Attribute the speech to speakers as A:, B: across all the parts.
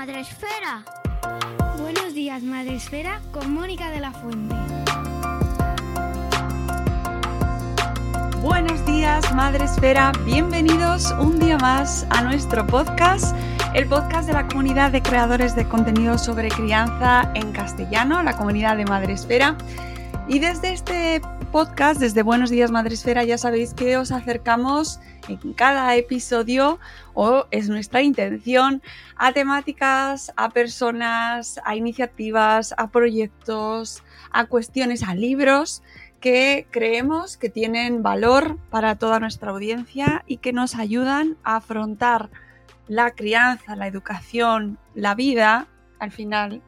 A: Días, Madre Esfera. Buenos días, Madre Esfera, con Mónica de la Fuente.
B: Buenos días, Madre Esfera. Bienvenidos un día más a nuestro podcast, el podcast de la comunidad de creadores de contenido sobre crianza en castellano, la comunidad de Madre Esfera. Y desde este podcast, desde Buenos días, Madre Esfera, ya sabéis que os acercamos en cada episodio, o es nuestra intención, a temáticas, a personas, a iniciativas, a proyectos, a cuestiones, a libros que creemos que tienen valor para toda nuestra audiencia y que nos ayudan a afrontar la crianza, la educación, la vida, al final,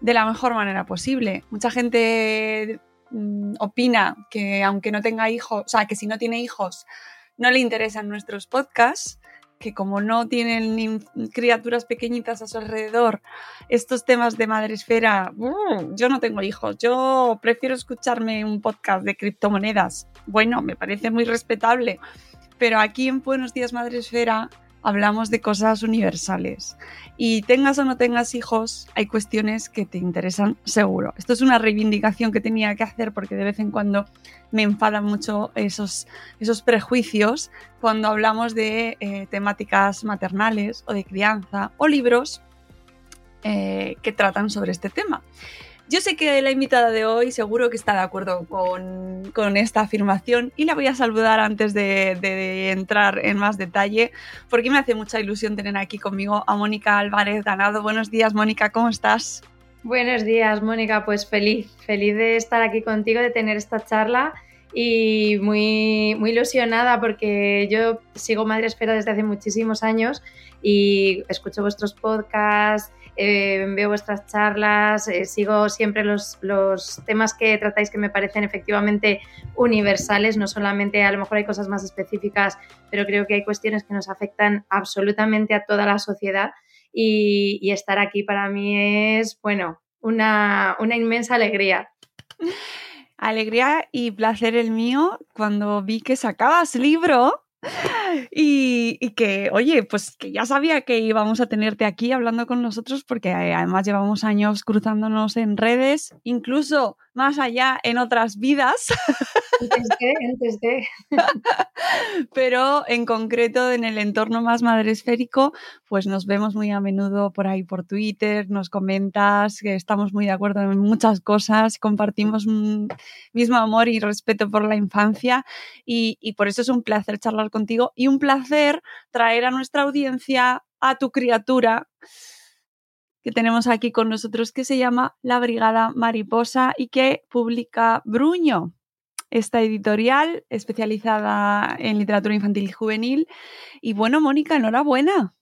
B: de la mejor manera posible. Mucha gente mm, opina que aunque no tenga hijos, o sea, que si no tiene hijos, no le interesan nuestros podcasts, que como no tienen ni criaturas pequeñitas a su alrededor, estos temas de madresfera, uh, yo no tengo hijos, yo prefiero escucharme un podcast de criptomonedas. Bueno, me parece muy respetable, pero aquí en Buenos Días Madresfera hablamos de cosas universales. Y tengas o no tengas hijos, hay cuestiones que te interesan seguro. Esto es una reivindicación que tenía que hacer porque de vez en cuando me enfadan mucho esos, esos prejuicios cuando hablamos de eh, temáticas maternales o de crianza o libros eh, que tratan sobre este tema. Yo sé que la invitada de hoy seguro que está de acuerdo con, con esta afirmación y la voy a saludar antes de, de, entrar en más detalle porque me hace mucha ilusión tener aquí conmigo a Mónica Álvarez Ganado. Buenos días, Mónica, ¿cómo estás?
C: Buenos días, Mónica. Pues feliz, feliz de estar aquí contigo, de tener esta charla y muy, muy ilusionada porque yo sigo Madre Esfera desde hace muchísimos años y escucho vuestros podcasts eh, veo vuestras charlas, eh, sigo siempre los, los, temas que tratáis que me parecen efectivamente universales, no solamente a lo mejor hay cosas más específicas, pero creo que hay cuestiones que nos afectan absolutamente a toda la sociedad y, y estar aquí para mí es, bueno, una, una inmensa alegría.
B: Alegría y placer el mío cuando vi que sacabas libro y, que, oye, pues que ya sabía que íbamos a tenerte aquí hablando con nosotros porque eh, además llevamos años cruzándonos en redes, incluso más allá en otras vidas.
C: Antes.
B: Pero en concreto en el entorno más madresférico, pues nos vemos muy a menudo por ahí por Twitter, nos comentas que estamos muy de acuerdo en muchas cosas, compartimos un mismo amor y respeto por la infancia y, y por eso es un placer charlar contigo y un placer traer a nuestra audiencia a tu criatura que tenemos aquí con nosotros que se llama La Brigada Mariposa y que publica Bruño, esta editorial especializada en literatura infantil y juvenil. Y bueno, Mónica, enhorabuena.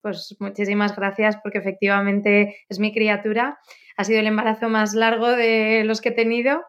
C: Pues muchísimas gracias porque efectivamente es mi criatura. Ha sido el embarazo más largo de los que he tenido,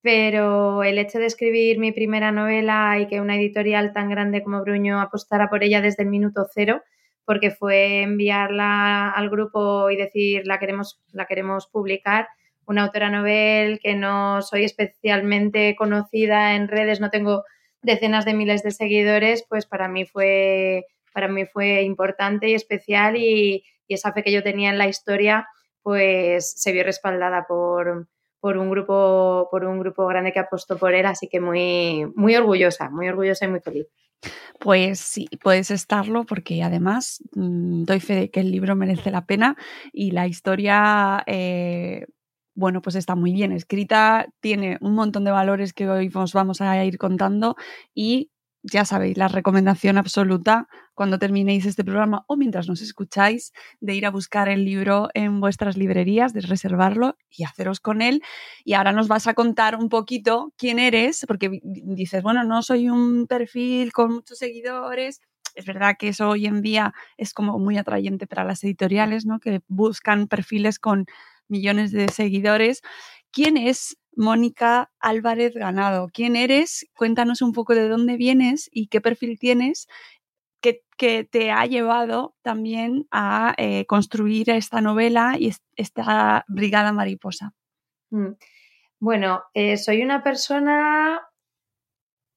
C: pero el hecho de escribir mi primera novela y que una editorial tan grande como Bruño apostara por ella desde el minuto cero, porque fue enviarla al grupo y decir la queremos, la queremos publicar. Una autora novel que no soy especialmente conocida en redes, no tengo decenas de miles de seguidores, pues para mí fue, para mí fue importante y especial y, esa fe que yo tenía en la historia pues se vio respaldada por, por un grupo, por un grupo grande que apostó por él, así que muy, muy orgullosa, muy orgullosa y muy feliz.
B: Pues sí, puedes estarlo porque además mm, doy fe de que el libro merece la pena y la historia, eh, bueno, pues está muy bien escrita, tiene un montón de valores que hoy os vamos a ir contando y ya sabéis, la recomendación absoluta cuando terminéis este programa o mientras nos escucháis, de ir a buscar el libro en vuestras librerías, de reservarlo y haceros con él. Y ahora nos vas a contar un poquito quién eres, porque dices, bueno, no soy un perfil con muchos seguidores. Es verdad que eso hoy en día es como muy atrayente para las editoriales, ¿no? Que buscan perfiles con millones de seguidores. ¿Quién es Mónica Álvarez Ganado. ¿Quién eres? Cuéntanos un poco de dónde vienes y qué perfil tienes que, te ha llevado también a eh, construir esta novela y esta Brigada Mariposa.
C: Mm. Bueno, eh, soy una persona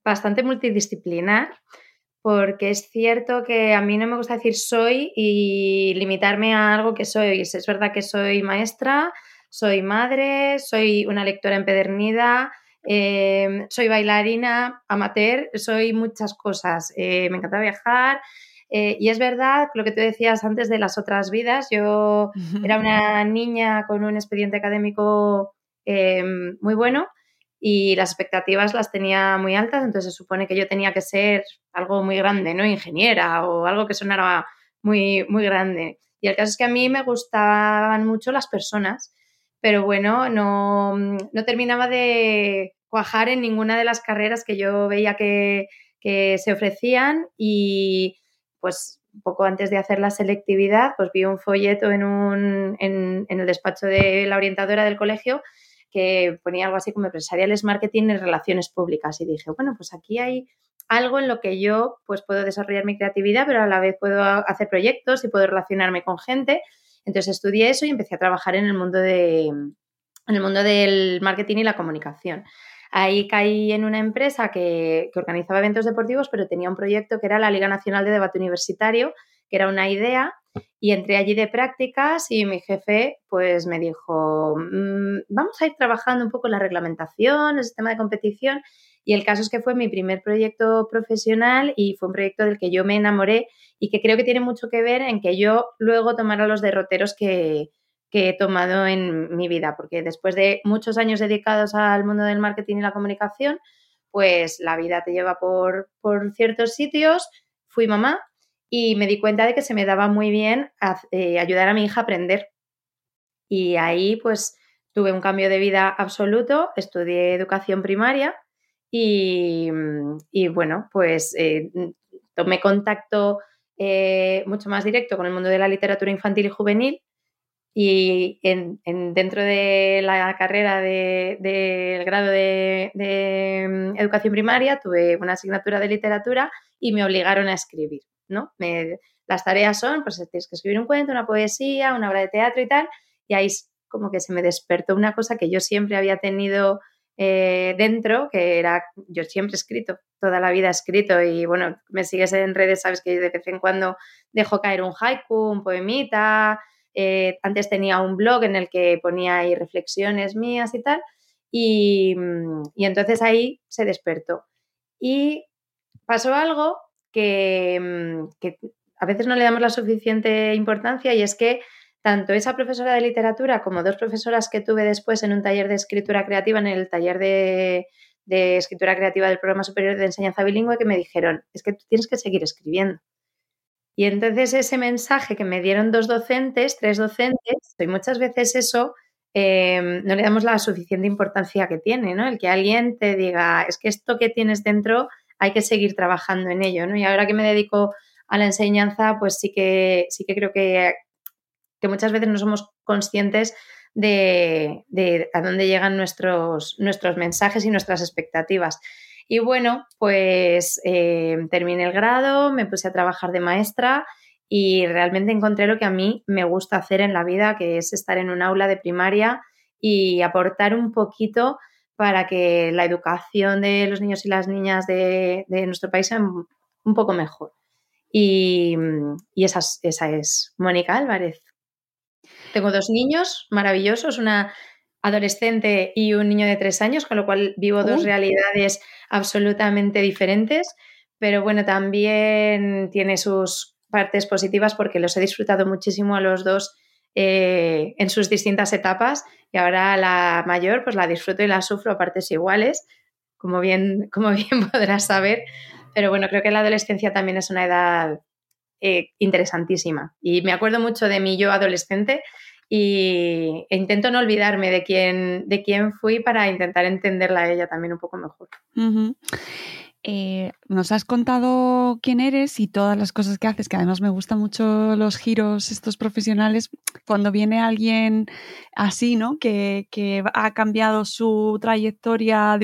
C: bastante multidisciplinar porque es cierto que a mí no me gusta decir soy y limitarme a algo que soy. Es verdad que soy maestra, soy madre, soy una lectora empedernida, em, soy bailarina, amateur, soy muchas cosas. Eh, me encanta viajar. Eh, y es verdad lo que tú decías antes de las otras vidas. Yo era una niña con un expediente académico muy bueno y las expectativas las tenía muy altas, entonces se supone que yo tenía que ser algo muy grande, ¿no? Ingeniera o algo que sonara muy, muy grande. Y el caso es que a mí me gustaban mucho las personas pero bueno, no, no terminaba de cuajar en ninguna de las carreras que yo veía que, se ofrecían y pues poco antes de hacer la selectividad, pues vi un folleto en, un, en, el despacho de la orientadora del colegio que ponía algo así como empresariales, marketing y relaciones públicas. Y dije, bueno, pues aquí hay algo en lo que yo pues puedo desarrollar mi creatividad, pero a la vez puedo hacer proyectos y puedo relacionarme con gente. Entonces estudié eso y empecé a trabajar en el mundo, de, en el mundo del marketing y la comunicación. Ahí caí en una empresa que, organizaba eventos deportivos, pero tenía un proyecto que era la Liga Nacional de Debate Universitario, que era una idea, y entré allí de prácticas y mi jefe pues me dijo, mm, vamos a ir trabajando un poco la reglamentación, el sistema de competición, y el caso es que fue mi primer proyecto profesional y fue un proyecto del que yo me enamoré y que creo que tiene mucho que ver en que yo luego tomara los derroteros que, he tomado en mi vida, porque después de muchos años dedicados al mundo del marketing y la comunicación, pues la vida te lleva por, ciertos sitios. Fui mamá y me di cuenta de que se me daba muy bien eh, ayudar a mi hija a aprender. Y ahí pues tuve un cambio de vida absoluto, estudié educación primaria y, bueno, pues eh, tomé contacto eh, mucho más directo con el mundo de la literatura infantil y juvenil y en, dentro de la carrera del grado de, mm, educación primaria tuve una asignatura de literatura y me obligaron a escribir, ¿no? las tareas son, pues tienes que escribir un cuento, una poesía, una obra de teatro y tal, y ahí como que se me despertó una cosa que yo siempre había tenido eh, dentro, que era, yo siempre he escrito, toda la vida he escrito y bueno, me sigues en redes, sabes que de vez en cuando dejo caer un haiku, un poemita, eh, antes tenía un blog en el que ponía ahí reflexiones mías y tal, y, y entonces ahí se despertó. Y pasó algo que, que a veces no le damos la suficiente importancia y es que tanto esa profesora de literatura como dos profesoras que tuve después en un taller de escritura creativa, en el taller de, escritura creativa del programa superior de enseñanza bilingüe, que me dijeron, es que tú tienes que seguir escribiendo. Y entonces ese mensaje que me dieron dos docentes, tres docentes, y muchas veces eso em, no le damos la suficiente importancia que tiene, ¿no? El que alguien te diga, es que esto que tienes dentro hay que seguir trabajando en ello, ¿no? Y ahora que me dedico a la enseñanza, pues sí que, sí que creo que que muchas veces no somos conscientes de, a dónde llegan nuestros, nuestros mensajes y nuestras expectativas. Y bueno, pues eh, terminé el grado, me puse a trabajar de maestra y realmente encontré lo que a mí me gusta hacer en la vida, que es estar en un aula de primaria y aportar un poquito para que la educación de los niños y las niñas de, nuestro país sea un poco mejor. Y, esa, esa es Mónica Álvarez. Tengo dos niños maravillosos, una adolescente y un niño de tres años, con lo cual vivo dos realidades absolutamente diferentes, pero bueno, también tiene sus partes positivas porque los he disfrutado muchísimo a los dos eh, en sus distintas etapas y ahora la mayor pues la disfruto y la sufro a partes iguales, como bien, como bien podrás saber, pero bueno, creo que la adolescencia también es una edad eh, interesantísima y me acuerdo mucho de mi yo adolescente y e intento no olvidarme de quién, de quién fui para intentar entenderla a ella también un poco mejor.
B: Ujú. Eh, nos has contado quién eres y todas las cosas que haces, que además me gustan mucho los giros estos profesionales, cuando viene alguien así, ¿no? Que, que ha cambiado su trayectoria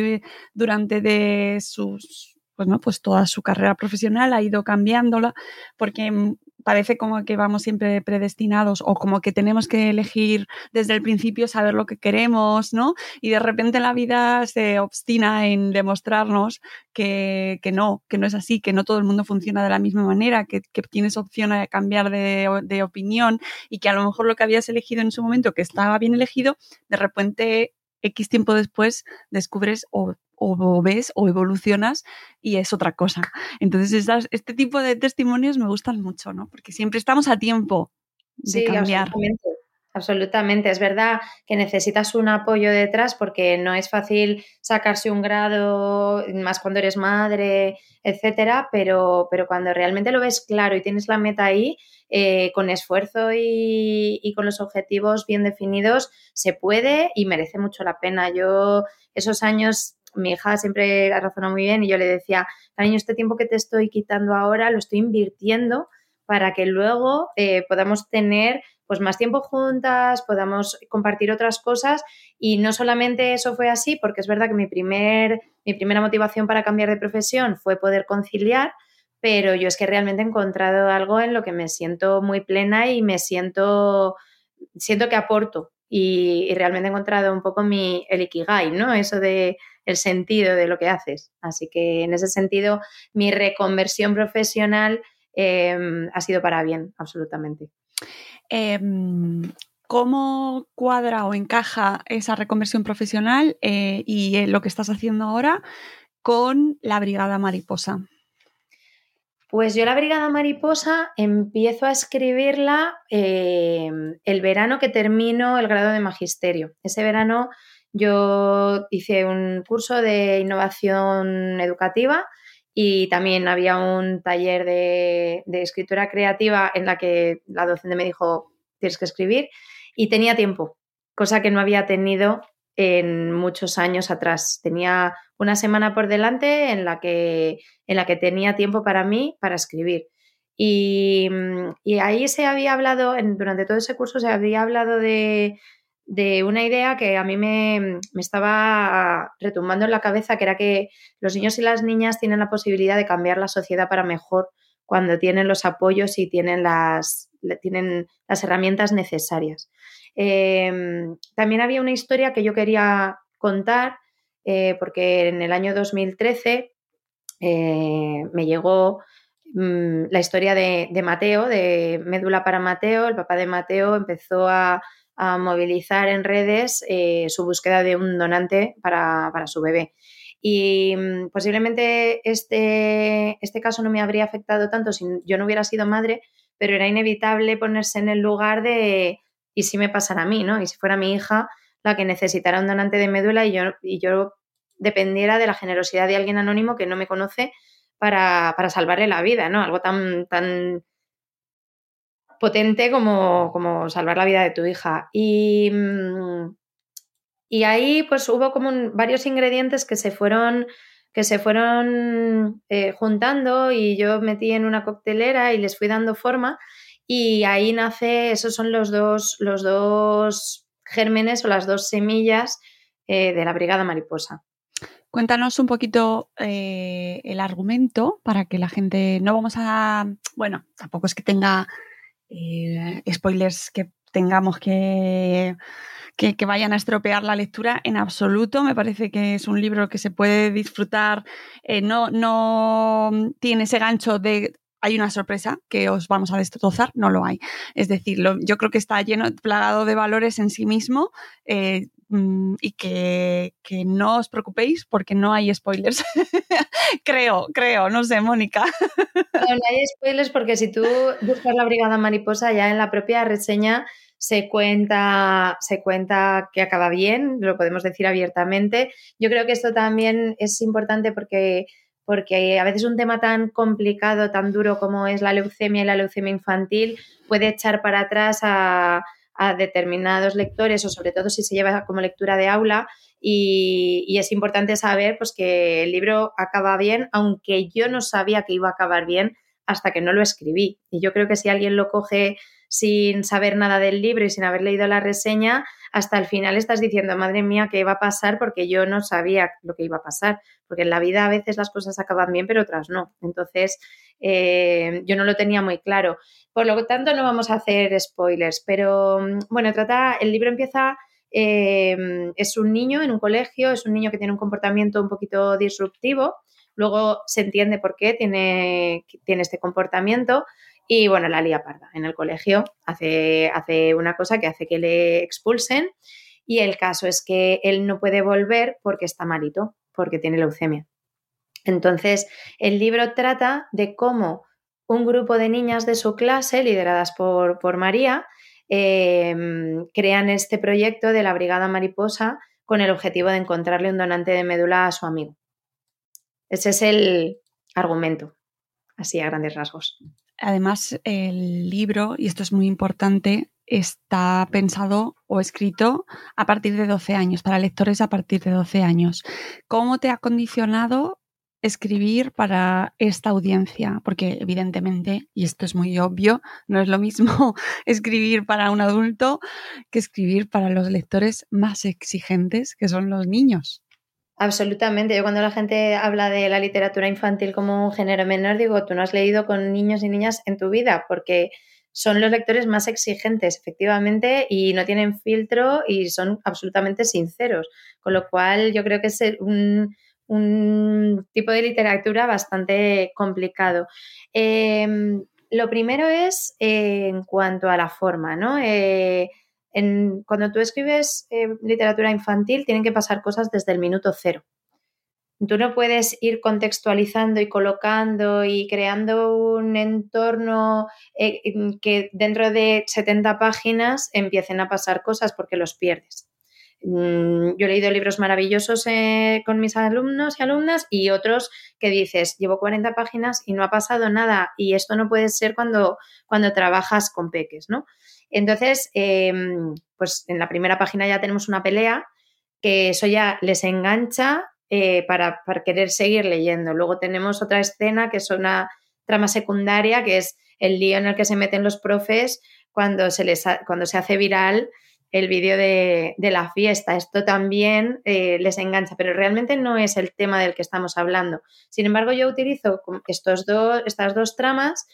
B: durante de sus, pues no, pues toda su carrera profesional, ha ido cambiándola, porque parece como que vamos siempre predestinados o como que tenemos que elegir desde el principio saber lo que queremos, ¿no? Y de repente la vida se obstina en demostrarnos que, que no, que no es así, que no todo el mundo funciona de la misma manera, que, que tienes opción a cambiar de, de opinión y que a lo mejor lo que habías elegido en su momento, que estaba bien elegido, de repente X tiempo después descubres o, o ves o evolucionas y es otra cosa. Entonces, este tipo de testimonios me gustan mucho, ¿no? Porque siempre estamos a tiempo de
C: Sí,
B: cambiar.
C: absolutamente. Absolutamente. Es verdad que necesitas un apoyo detrás porque no es fácil sacarse un grado, más cuando eres madre, etcétera, pero, pero cuando realmente lo ves claro y tienes la meta ahí, eh, con esfuerzo y, y con los objetivos bien definidos, se puede y merece mucho la pena. Yo, esos años, mi hija siempre la razona muy bien y yo le decía, cariño, este tiempo que te estoy quitando ahora lo estoy invirtiendo para que luego eh, podamos tener pues más tiempo juntas, podamos compartir otras cosas y no solamente eso fue así, porque es verdad que mi, primer, mi primera motivación para cambiar de profesión fue poder conciliar, pero yo es que realmente he encontrado algo en lo que me siento muy plena y me siento, siento que aporto y, realmente he encontrado un poco mi, el ikigai, ¿no? Eso de el sentido de lo que haces. Así que en ese sentido, mi reconversión profesional eh, ha sido para bien, absolutamente.
B: Eh, ¿Cómo cuadra o encaja esa reconversión profesional eh, y eh, lo que estás haciendo ahora con la Brigada Mariposa?
C: Pues yo la Brigada Mariposa empiezo a escribirla eh, el verano que termino el grado de magisterio. Ese verano yo hice un curso de innovación educativa y también había un taller de, de, escritura creativa en la que la docente me dijo tienes que escribir y tenía tiempo, cosa que no había tenido en muchos años atrás. Tenía una semana por delante en la que, en la que tenía tiempo para mí para escribir. Y, y ahí se había hablado, durante todo ese curso se había hablado de, de una idea que a mí me, me, estaba retumbando en la cabeza, que era que los niños y las niñas tienen la posibilidad de cambiar la sociedad para mejor cuando tienen los apoyos y tienen las, tienen las herramientas necesarias. Eh, también había una historia que yo quería contar, eh, porque en el año 2013 eh, me llegó mmm, la historia de, de, Mateo, de Médula para Mateo. El papá de Mateo empezó a, a movilizar en redes eh, su búsqueda de un donante para, para su bebé. Y mmm, posiblemente este, este caso no me habría afectado tanto si yo no hubiera sido madre, pero era inevitable ponerse en el lugar de y si me pasara a mí, ¿no? Y si fuera mi hija la que necesitara un donante de médula y yo, y yo dependiera de la generosidad de alguien anónimo que no me conoce para, para salvarle la vida, ¿no? Algo tan, tan potente como, como, salvar la vida de tu hija. Y, y ahí pues hubo como varios ingredientes que se fueron que se fueron eh, juntando y yo metí en una coctelera y les fui dando forma y ahí nace, esos son los dos, los dos gérmenes o las dos semillas eh, de la Brigada Mariposa.
B: Cuéntanos un poquito eh, el argumento para que la gente no vamos a, bueno, tampoco es que tenga eh, spoilers que tengamos que, que, vayan a estropear la lectura en absoluto. Me parece que es un libro que se puede disfrutar, eh, no, no tiene ese gancho de hay una sorpresa que os vamos a destrozar, no lo hay. Es decir, lo, yo creo que está lleno, plagado de valores en sí mismo. Eh, y que, que, no os preocupéis porque no hay spoilers. creo, creo, no sé, Mónica.
C: no, no hay spoilers porque si tú buscas la Brigada Mariposa ya en la propia reseña se cuenta, se cuenta que acaba bien, lo podemos decir abiertamente. Yo creo que esto también es importante porque, porque a veces un tema tan complicado, tan duro como es la leucemia y la leucemia infantil puede echar para atrás a, a determinados lectores o sobre todo si se lleva como lectura de aula y, y, es importante saber pues, que el libro acaba bien, aunque yo no sabía que iba a acabar bien hasta que no lo escribí. Y yo creo que si alguien lo coge sin saber nada del libro y sin haber leído la reseña, hasta el final estás diciendo, madre mía, ¿qué iba a pasar? Porque yo no sabía lo que iba a pasar. Porque en la vida a veces las cosas acaban bien, pero otras no. Entonces, eh, yo no lo tenía muy claro. Por lo tanto, no vamos a hacer spoilers, pero bueno, trata, el libro empieza... Eh, es un niño en un colegio, es un niño que tiene un comportamiento un poquito disruptivo, luego se entiende por qué tiene, tiene este comportamiento, y bueno, la lía parda en el colegio, hace, hace una cosa que hace que le expulsen y el caso es que él no puede volver porque está malito, porque tiene leucemia. Entonces, el libro trata de cómo un grupo de niñas de su clase, lideradas por, por María, em, crean este proyecto de la Brigada Mariposa con el objetivo de encontrarle un donante de médula a su amigo. Ese es el argumento, así a grandes rasgos.
B: Además, el libro, y esto es muy importante, está pensado o escrito a partir de 12 años, para lectores a partir de 12 años. ¿Cómo te ha condicionado escribir para esta audiencia? Porque evidentemente, y esto es muy obvio, no es lo mismo escribir para un adulto que escribir para los lectores más exigentes, que son los niños.
C: Absolutamente. Yo cuando la gente habla de la literatura infantil como un género menor, digo, tú no has leído con niños y niñas en tu vida, porque son los lectores más exigentes, efectivamente, y no tienen filtro y son absolutamente sinceros. Con lo cual, yo creo que es un, tipo de literatura bastante complicado. Em, lo primero es eh, en cuanto a la forma, ¿no? Eh, cuando tú escribes eh, literatura infantil, tienen que pasar cosas desde el minuto cero. Tú no puedes ir contextualizando y colocando y creando un entorno eh, que dentro de 70 páginas empiecen a pasar cosas porque los pierdes. Mm, yo he leído libros maravillosos eh, con mis alumnos y alumnas y otros que dices, llevo 40 páginas y no ha pasado nada y esto no puede ser cuando, cuando trabajas con peques, ¿no? Entonces, em, pues en la primera página ya tenemos una pelea que eso ya les engancha eh, para, querer seguir leyendo. Luego tenemos otra escena que es una trama secundaria, que es el lío en el que se meten los profes cuando se, les cuando se hace viral el vídeo de, la fiesta. Esto también eh, les engancha, pero realmente no es el tema del que estamos hablando. Sin embargo, yo utilizo estos estas dos tramas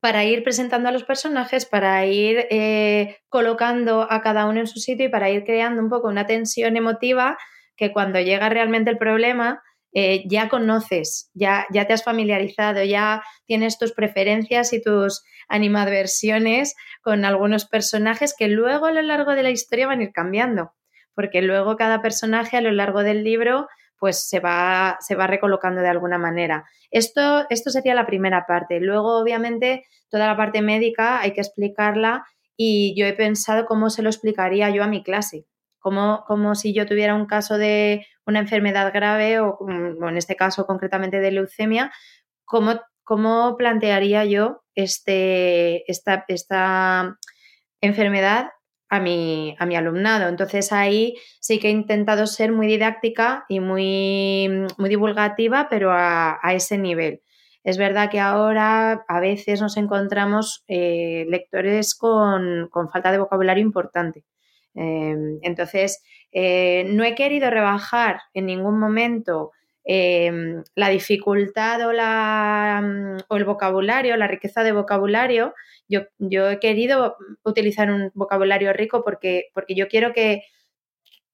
C: para ir presentando a los personajes, para ir eh, colocando a cada uno en su sitio y para ir creando un poco una tensión emotiva que cuando llega realmente el problema eh, ya conoces, ya, ya te has familiarizado, ya tienes tus preferencias y tus animadversiones con algunos personajes que luego a lo largo de la historia van a ir cambiando, porque luego cada personaje a lo largo del libro pues se va, se va recolocando de alguna manera. Esto, esto sería la primera parte. Luego, obviamente, toda la parte médica hay que explicarla y yo he pensado cómo se lo explicaría yo a mi clase. Como, como si yo tuviera un caso de una enfermedad grave o, en este caso concretamente de leucemia, cómo, cómo plantearía yo este, esta, esta enfermedad a mi, a mi alumnado. Entonces ahí sí que he intentado ser muy didáctica y muy, muy divulgativa, pero a, ese nivel. Es verdad que ahora a veces nos encontramos eh, lectores con, falta de vocabulario importante. Em, entonces, eh, no he querido rebajar en ningún momento em, la dificultad o, la, o el vocabulario, la riqueza de vocabulario, yo, he querido utilizar un vocabulario rico porque, porque yo quiero que,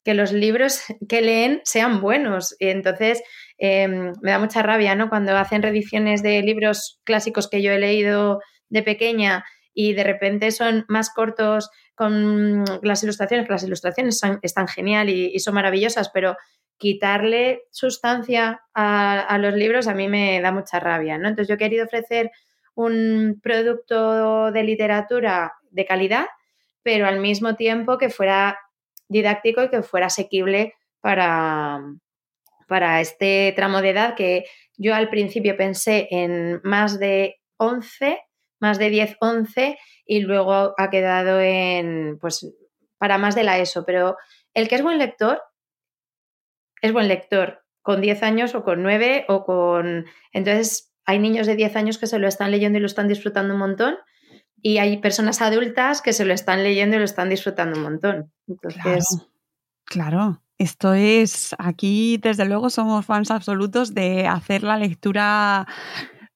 C: los libros que leen sean buenos. Entonces em, me da mucha rabia ¿no? cuando hacen reediciones de libros clásicos que yo he leído de pequeña y de repente son más cortos con las ilustraciones, que las ilustraciones están genial y, son maravillosas, pero quitarle sustancia a, los libros a mí me da mucha rabia, ¿no? Entonces yo he querido ofrecer un producto de literatura de calidad, pero al mismo tiempo que fuera didáctico y que fuera asequible para, para este tramo de edad que yo al principio pensé en más de 11, más de 10, 11 y luego ha quedado en, pues, para más de la ESO, pero el que es buen lector, es buen lector, con 10 años o con 9 o con... Entonces, hay niños de 10 años que se lo están leyendo y lo están disfrutando un montón y hay personas adultas que se lo están leyendo y lo están disfrutando un montón. Entonces...
B: claro. Esto es, aquí desde luego somos fans absolutos de hacer la lectura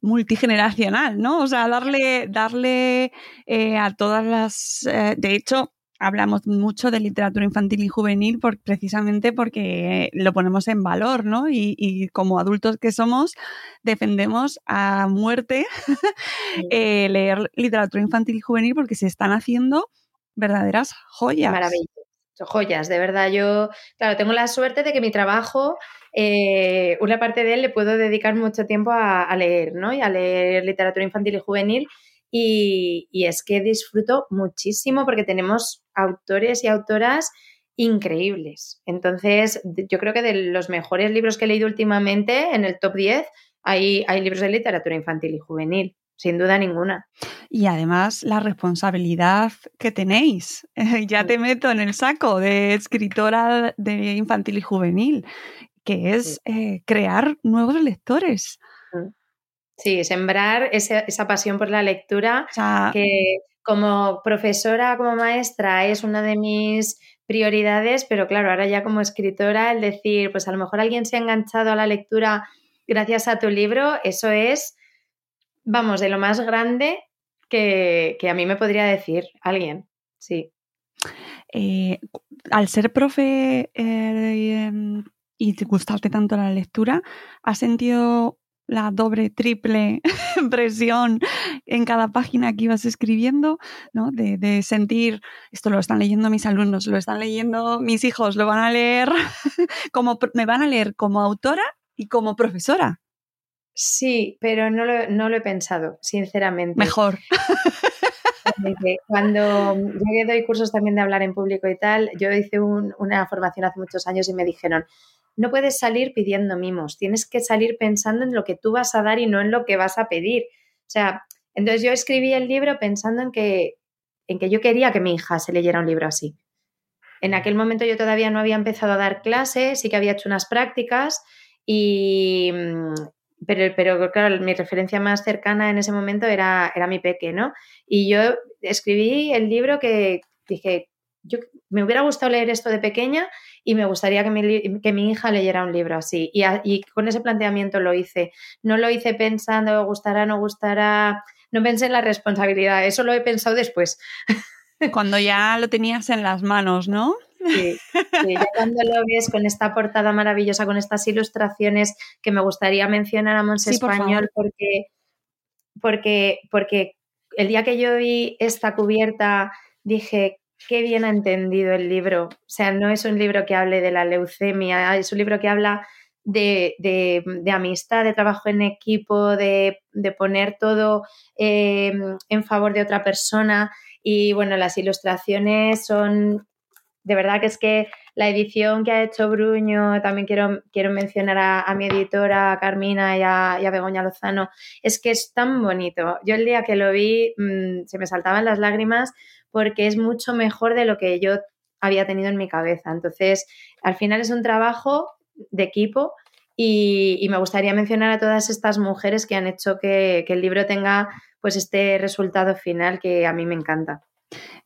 B: multigeneracional, ¿no? O sea, darle, darle eh, a todas las... Eh, de hecho, hablamos mucho de literatura infantil y juvenil precisamente porque lo ponemos en valor, ¿no? Y, como adultos que somos, defendemos a muerte eh, leer literatura infantil y juvenil porque se están haciendo verdaderas joyas.
C: Maravilloso joyas, de verdad. Yo, claro, tengo la suerte de que mi trabajo, eh, una parte de él le puedo dedicar mucho tiempo a, leer, ¿no? Y a leer literatura infantil y juvenil. Y, es que disfruto muchísimo porque tenemos autores y autoras increíbles. Entonces, yo creo que de los mejores libros que he leído últimamente, en el top 10, hay, hay libros de literatura infantil y juvenil sin duda ninguna.
B: Y además la responsabilidad que tenéis. ya te meto en el saco de escritora de infantil y juvenil, que es eh, crear nuevos lectores.
C: Mm. Sí, sembrar esa, pasión por la lectura, que como profesora, como maestra, es una de mis prioridades, pero claro, ahora ya como escritora, el decir, pues a lo mejor alguien se ha enganchado a la lectura gracias a tu libro, eso es vamos, de lo más grande que, a mí me podría decir alguien, sí.
B: Eh, al ser profe eh, em, y te gustarte tanto la lectura, ¿has sentido la doble, triple presión en cada página que ibas escribiendo, ¿no? De, de, sentir, esto lo están leyendo mis alumnos, lo están leyendo mis hijos, lo van a leer, como, me van a leer como autora y como profesora.
C: Sí, pero no lo, no lo he pensado, sinceramente.
B: Mejor.
C: Cuando yo doy cursos también de hablar en público y tal, yo hice una formación hace muchos años y me dijeron, no puedes salir pidiendo mimos, tienes que salir pensando en lo que tú vas a dar y no en lo que vas a pedir. O sea, entonces yo escribí el libro pensando en que, en que yo quería que mi hija se leyera un libro así. En aquel momento yo todavía no había empezado a dar clases, sí que había hecho unas prácticas y, pero, pero claro, mi referencia más cercana en ese momento era, era mi peque, ¿no? Y yo escribí el libro que dije, yo me hubiera gustado leer esto de pequeña y me gustaría que mi, que mi hija leyera un libro así. Y, y, con ese planteamiento lo hice. No lo hice pensando, gustará, no gustará. No pensé en la responsabilidad, eso lo he pensado después.
B: Cuando ya lo tenías en las manos, ¿no?
C: Sí, ya cuando lo ves con esta portada maravillosa, con estas ilustraciones que me gustaría mencionar a Mons Español porque, porque, porque el día que yo vi esta cubierta dije, qué bien ha entendido el libro. O sea, no es un libro que hable de la leucemia, es un libro que habla de, de, amistad, de trabajo en equipo, de, de poner todo eh, en favor de otra persona. Y bueno, las ilustraciones son de verdad que es que la edición que ha hecho Bruño, también quiero, quiero mencionar a, mi editora, a Carmina y a, Begoña Lozano, es que es tan bonito. Yo el día que lo vi mm, se me saltaban las lágrimas porque es mucho mejor de lo que yo había tenido en mi cabeza. Entonces, al final es un trabajo de equipo y, me gustaría mencionar a todas estas mujeres que han hecho que, que el libro tenga pues este resultado final que a mí me encanta.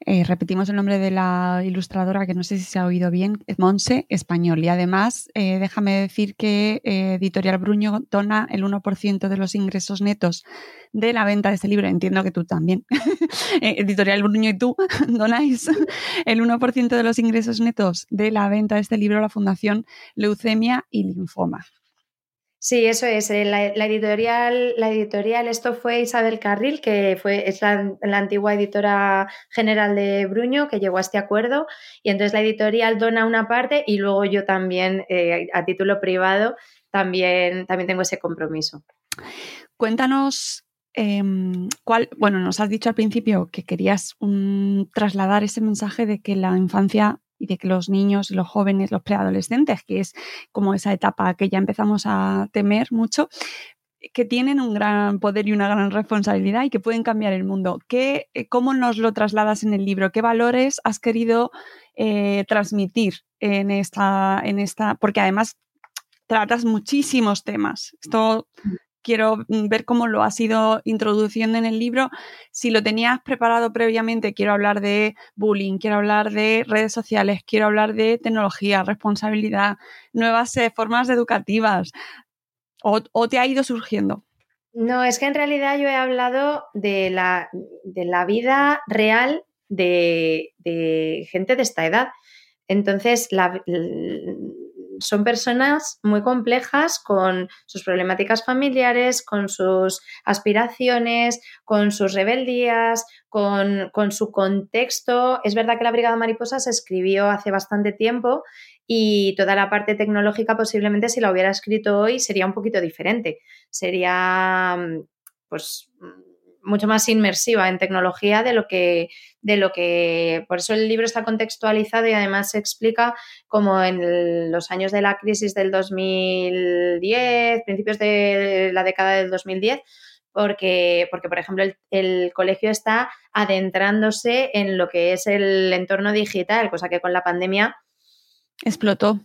B: Eh, repetimos el nombre de la ilustradora, que no sé si se ha oído bien, Monse Español. Y además, eh, déjame decir que eh, Editorial Bruño dona el 1% de los ingresos netos de la venta de este libro. Entiendo que tú también. Editorial Bruño y tú donáis el 1% de los ingresos netos de la venta de este libro a la Fundación Leucemia y Linfoma.
C: Sí, eso es. Eh, la, editorial, la editorial, esto fue Isabel Carril, que fue, es la, antigua editora general de Bruño, que llegó a este acuerdo. Y entonces la editorial dona una parte y luego yo también, eh, a título privado, también, también tengo ese compromiso.
B: Cuéntanos em, cuál, bueno, nos has dicho al principio que querías trasladar ese mensaje de que la infancia y de que los niños, los jóvenes, los preadolescentes, que es como esa etapa que ya empezamos a temer mucho, que tienen un gran poder y una gran responsabilidad y que pueden cambiar el mundo. ¿Qué, eh, ¿Cómo nos lo trasladas en el libro? ¿Qué valores has querido eh, transmitir en esta, en esta? Porque además tratas muchísimos temas. Esto quiero mm, ver cómo lo has ido introduciendo en el libro. Si lo tenías preparado previamente, quiero hablar de bullying, quiero hablar de redes sociales, quiero hablar de tecnología, responsabilidad, nuevas eh, formas educativas. O, te ha ido surgiendo?
C: No, es que en realidad yo he hablado de la, de la vida real de, de, gente de esta edad. Entonces, la, son personas muy complejas con sus problemáticas familiares, con sus aspiraciones, con sus rebeldías, con, su contexto. Es verdad que la Brigada Mariposa se escribió hace bastante tiempo y toda la parte tecnológica posiblemente si la hubiera escrito hoy sería un poquito diferente. Sería, pues mucho más inmersiva en tecnología de lo que de lo que por eso el libro está contextualizado y además se explica como en los años de la crisis del 2010, principios de la década del 2010, porque, porque por ejemplo, el, el, colegio está adentrándose en lo que es el entorno digital, cosa que con la pandemia
B: explotó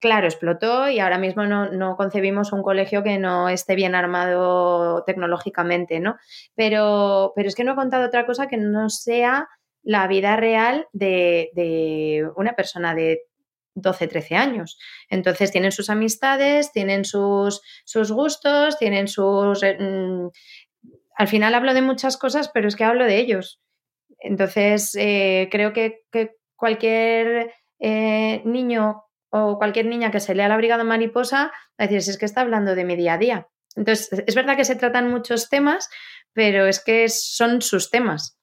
C: claro, explotó y ahora mismo no, concebimos un colegio que no esté bien armado tecnológicamente, ¿no? Pero, pero es que no he contado otra cosa que no sea la vida real de, una persona de 12, 13 años. Entonces tienen sus amistades, tienen sus, gustos, tienen sus... Mm, al final hablo de muchas cosas, pero es que hablo de ellos. Entonces, eh, creo que, cualquier eh, niño o cualquier niña que se lea la Brigada Mariposa a decir, si es que está hablando de mi día a día. Entonces, es verdad que se tratan muchos temas, pero es que son sus temas.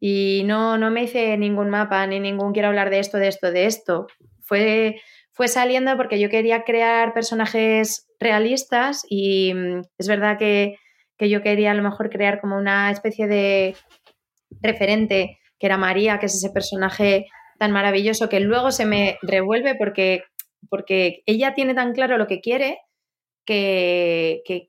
C: Y no, no me hice ningún mapa, ni ningún quiero hablar de esto, de esto, de esto. Fue, fue saliendo porque yo quería crear personajes realistas y mm, es verdad que, que yo quería a lo mejor crear como una especie de referente, que era María, que es ese personaje tan maravilloso que luego se me revuelve porque, porque ella tiene tan claro lo que quiere que, que,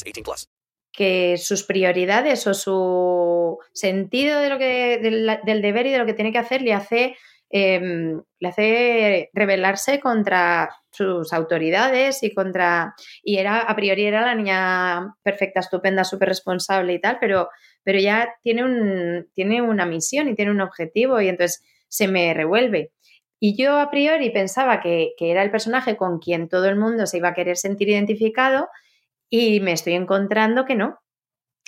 C: 18 plus. Que sus prioridades o su sentido de lo que, del, deber y de lo que tiene que hacer le hace eh, le hace rebelarse contra sus autoridades y contra y era a priori era la niña perfecta, estupenda, súper responsable y tal, pero pero ya tiene, un, tiene una misión y tiene un objetivo y entonces se me revuelve. Y yo a priori pensaba que, era el personaje con quien todo el mundo se iba a querer sentir identificado y me estoy encontrando que no.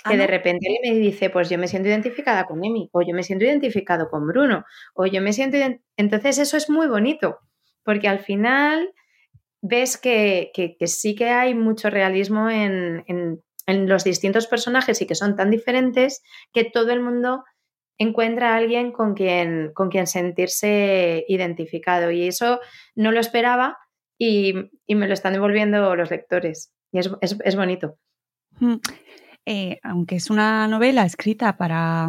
C: Ah, que de repente él me dice, pues yo me siento identificada con Emi, o yo me siento identificado con Bruno, o yo me siento... Entonces eso es muy bonito, porque al final ves que, sí que hay mucho realismo en, en los distintos personajes y que son tan diferentes que todo el mundo encuentra a alguien con quien, con quien sentirse identificado. Y eso no lo esperaba y, me lo están devolviendo los lectores. Y es, bonito.
B: Mm, eh, aunque es una novela escrita para,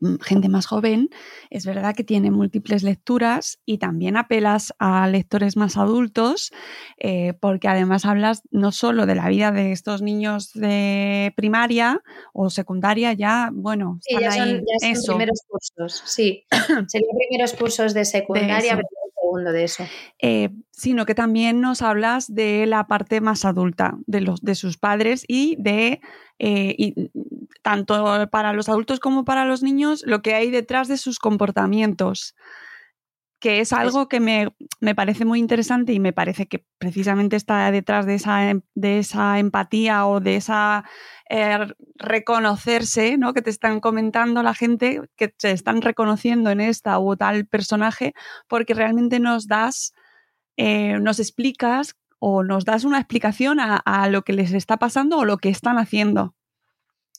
B: Mm, gente más joven, es verdad que tiene múltiples lecturas y también apelas a lectores más adultos, eh, porque además hablas no solo de la vida de estos niños de primaria o secundaria, ya, bueno,
C: sí, ya son, primeros cursos, sí, serían primeros cursos de secundaria, de eso.
B: Eh, sino que también nos hablas de la parte más adulta de, los, de sus padres y de, eh, tanto para los adultos como para los niños, lo que hay detrás de sus comportamientos que es algo que me, me, parece muy interesante y me parece que precisamente está detrás de esa, em, de esa empatía o de esa eh, reconocerse, ¿no? Que te están comentando la gente, que se están reconociendo en esta u tal personaje, porque realmente nos das, eh, nos explicas o nos das una explicación a lo que les está pasando o lo que están haciendo.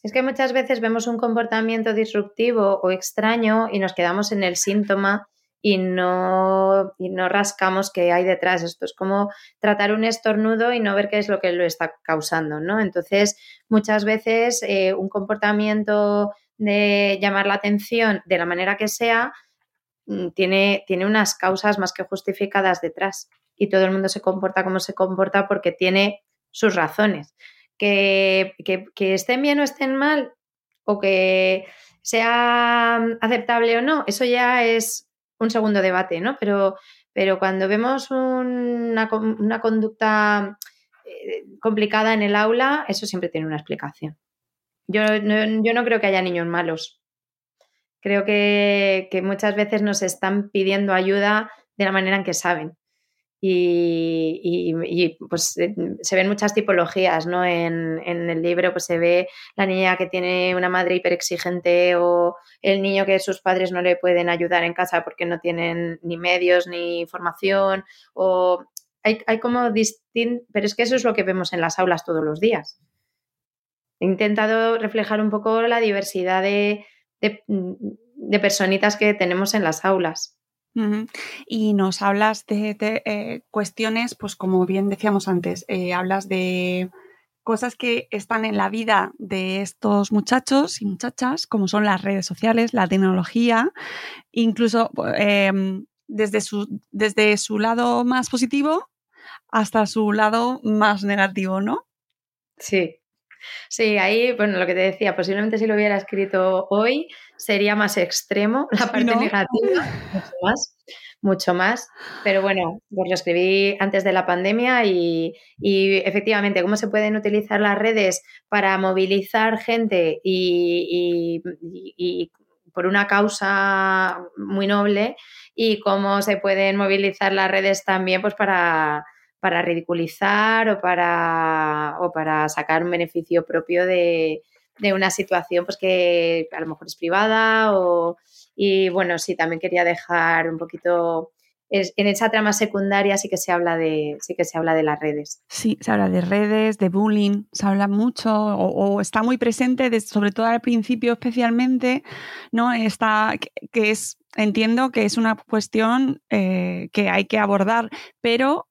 C: Es que muchas veces vemos un comportamiento disruptivo o extraño y nos quedamos en el síntoma y no, y no rascamos qué hay detrás. Esto es como tratar un estornudo y no ver qué es lo que lo está causando, ¿no? Entonces, muchas veces eh, un comportamiento de llamar la atención de la manera que sea mm, tiene, tiene unas causas más que justificadas detrás y todo el mundo se comporta como se comporta porque tiene sus razones. Que, que, que estén bien o estén mal o que sea aceptable o no, eso ya es un segundo debate, ¿no? Pero, pero cuando vemos una, una conducta eh, complicada en el aula, eso siempre tiene una explicación. Yo no, yo no creo que haya niños malos. Creo que, que, muchas veces nos están pidiendo ayuda de la manera en que saben y, pues eh, se ven muchas tipologías, ¿no? En, el libro pues se ve la niña que tiene una madre hiperexigente o el niño que sus padres no le pueden ayudar en casa porque no tienen ni medios ni formación o hay, como distinto, pero es que eso es lo que vemos en las aulas todos los días. He intentado reflejar un poco la diversidad de, de personitas que tenemos en las aulas.
B: Y nos hablas de, eh, cuestiones, pues como bien decíamos antes, eh, hablas de cosas que están en la vida de estos muchachos y muchachas, como son las redes sociales, la tecnología, incluso em, desde, su, desde su lado más positivo hasta su lado más negativo, ¿no?
C: Sí. Sí, ahí, bueno, lo que te decía, posiblemente si lo hubiera escrito hoy, sería más extremo, la parte negativa, mucho más, mucho más. Pero bueno, pues lo escribí antes de la pandemia y, efectivamente, cómo se pueden utilizar las redes para movilizar gente y, y por una causa muy noble y cómo se pueden movilizar las redes también pues para para ridiculizar o para, o para sacar un beneficio propio de, de una situación pues que a lo mejor es privada o y bueno, sí, también quería dejar un poquito en esa trama secundaria sí que se habla de sí que se habla de las redes.
B: Sí, se habla de redes, de bullying, se habla mucho o, está muy presente, sobre todo al principio especialmente, ¿no? Está que, es entiendo que es una cuestión eh, que hay que abordar, pero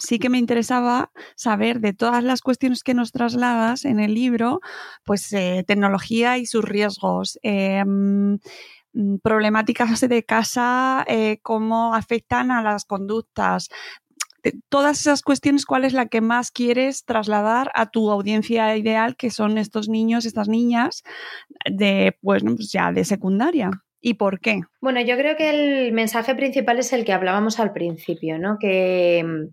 B: sí que me interesaba saber de todas las cuestiones que nos trasladas en el libro, pues eh, tecnología y sus riesgos. Em, mm, problemáticas de casa, eh, cómo afectan a las conductas, todas esas cuestiones, ¿cuál es la que más quieres trasladar a tu audiencia ideal, que son estos niños, estas niñas de, pues, pues ya de secundaria? ¿Y por qué?
C: Bueno, yo creo que el mensaje principal es el que hablábamos al principio, ¿no? Que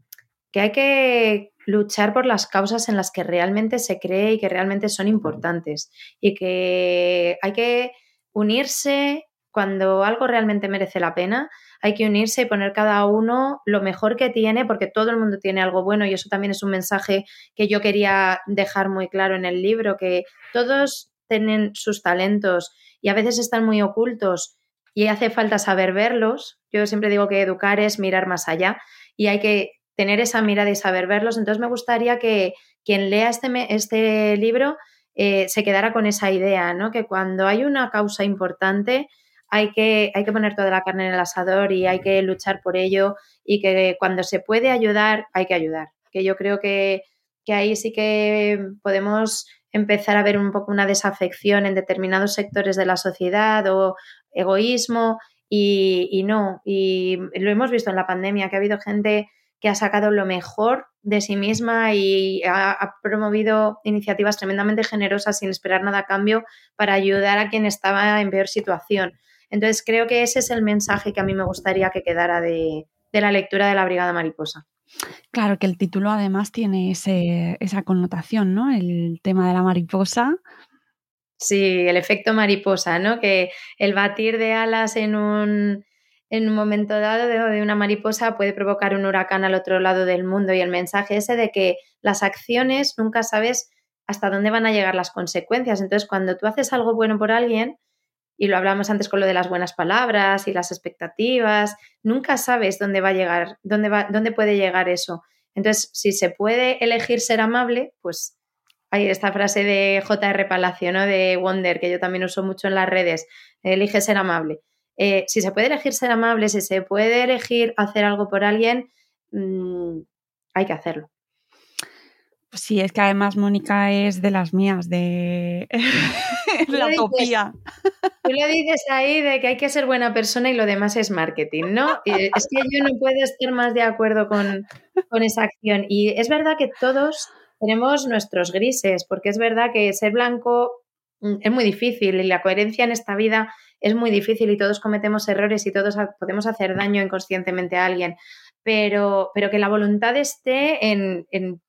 C: que hay que luchar por las causas en las que realmente se cree y que realmente son importantes y que hay que unirse cuando algo realmente merece la pena, hay que unirse y poner cada uno lo mejor que tiene, porque todo el mundo tiene algo bueno y eso también es un mensaje que yo quería dejar muy claro en el libro, que todos tienen sus talentos y a veces están muy ocultos y hace falta saber verlos. Yo siempre digo que educar es mirar más allá y hay que tener esa mirada y saber verlos. Entonces me gustaría que quien lea este, este libro eh, se quedara con esa idea, ¿no? Que cuando hay una causa importante hay que, hay que poner toda la carne en el asador y hay que luchar por ello y que cuando se puede ayudar hay que ayudar. Que yo creo que, que ahí sí que podemos empezar a ver un poco una desafección en determinados sectores de la sociedad o egoísmo y, y, no. Y lo hemos visto en la pandemia, que ha habido gente que ha sacado lo mejor de sí misma y ha, promovido iniciativas tremendamente generosas sin esperar nada a cambio para ayudar a quien estaba en peor situación. Entonces creo que ese es el mensaje que a mí me gustaría que quedara de, de la lectura de la Brigada Mariposa.
B: Claro que el título además tiene ese, esa connotación, ¿no? El tema de la mariposa.
C: Sí, el efecto mariposa, ¿no? Que el batir de alas en un, en un momento dado de, una mariposa puede provocar un huracán al otro lado del mundo y el mensaje ese de que las acciones nunca sabes hasta dónde van a llegar las consecuencias. Entonces, cuando tú haces algo bueno por alguien, y lo hablamos antes con lo de las buenas palabras y las expectativas, nunca sabes dónde va a llegar, dónde, va, dónde puede llegar eso. Entonces, si se puede elegir ser amable, pues hay esta frase de J.R. Palacio, ¿no? De Wonder, que yo también uso mucho en las redes, elige ser amable. Eh, si se puede elegir ser amable, si se puede elegir hacer algo por alguien, mm, hay que hacerlo.
B: Sí, es que además Mónica es de las mías, de la utopía.
C: Tú le dices ahí de que hay que ser buena persona y lo demás es marketing, ¿no? es que yo no puedo estar más de acuerdo con, con esa acción. Y es verdad que todos tenemos nuestros grises, porque es verdad que ser blanco mm, es muy difícil y la coherencia en esta vida es muy difícil y todos cometemos errores y todos podemos hacer daño inconscientemente a alguien. Pero, pero que la voluntad esté en, en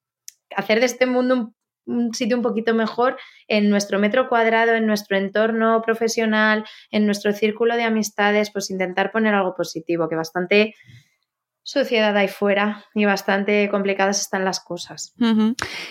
C: hacer de este mundo un, sitio un poquito mejor en nuestro metro cuadrado, en nuestro entorno profesional, en nuestro círculo de amistades, pues intentar poner algo positivo, que bastante sociedad ahí fuera y bastante complicadas están las cosas.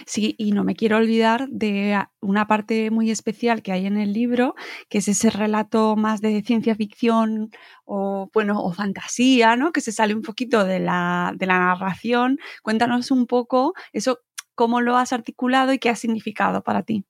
B: Sí, y no me quiero olvidar de una parte muy especial que hay en el libro, que es ese relato más de ciencia ficción o bueno, o fantasía, ¿no? Que se sale un poquito de la, de la narración. Cuéntanos un poco eso cómo lo has articulado y qué ha significado para ti.